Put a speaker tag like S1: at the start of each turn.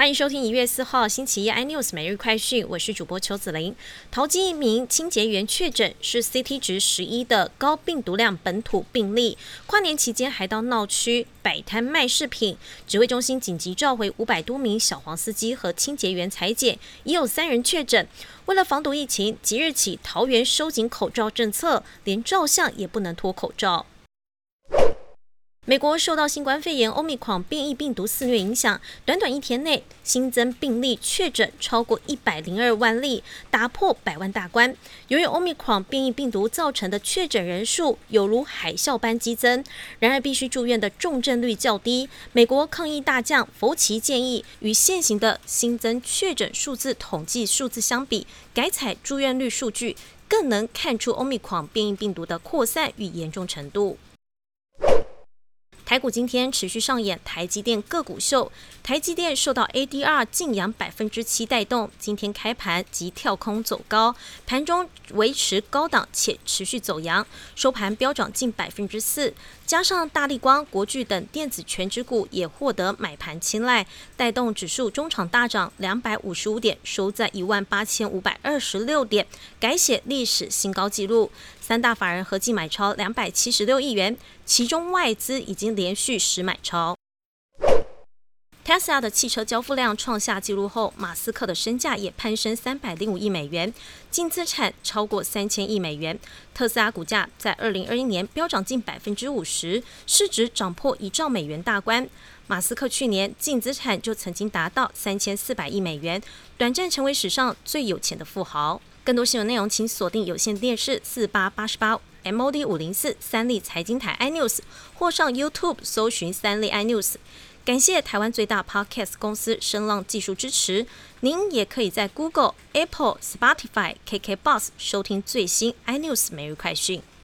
S1: 欢迎收听一月四号星期一 iNews 每日快讯，我是主播邱子玲。淘金一名清洁员确诊是 CT 值十一的高病毒量本土病例，跨年期间还到闹区摆摊卖饰品。指挥中心紧急召回五百多名小黄司机和清洁员裁剪，已有三人确诊。为了防堵疫情，即日起桃园收紧口罩政策，连照相也不能脱口罩。美国受到新冠肺炎欧密狂变异病毒肆虐影响，短短一天内新增病例确诊超过一百零二万例，打破百万大关。由于欧密狂变异病毒造成的确诊人数有如海啸般激增，然而必须住院的重症率较低。美国抗疫大将福奇建议，与现行的新增确诊数字统计数字相比，改采住院率数据，更能看出欧密狂变异病毒的扩散与严重程度。台股今天持续上演台积电个股秀，台积电受到 ADR 净扬百分之七带动，今天开盘即跳空走高，盘中维持高档且持续走阳，收盘飙涨近百分之四，加上大力光、国巨等电子全指股也获得买盘青睐，带动指数中场大涨两百五十五点，收在一万八千五百二十六点，改写历史新高纪录。三大法人合计买超两百七十六亿元，其中外资已经连续十买超。Tesla 的汽车交付量创下纪录后，马斯克的身价也攀升三百零五亿美元，净资产超过三千亿美元。特斯拉股价在二零二一年飙涨近百分之五十，市值涨破一兆美元大关。马斯克去年净资产就曾经达到三千四百亿美元，短暂成为史上最有钱的富豪。更多新闻内容，请锁定有线电视四八八十八 MOD 五零四三立财经台 iNews，或上 YouTube 搜寻三立 iNews。感谢台湾最大 Podcast 公司声浪技术支持。您也可以在 Google、Apple、Spotify、KKBox 收听最新 iNews 每日快讯。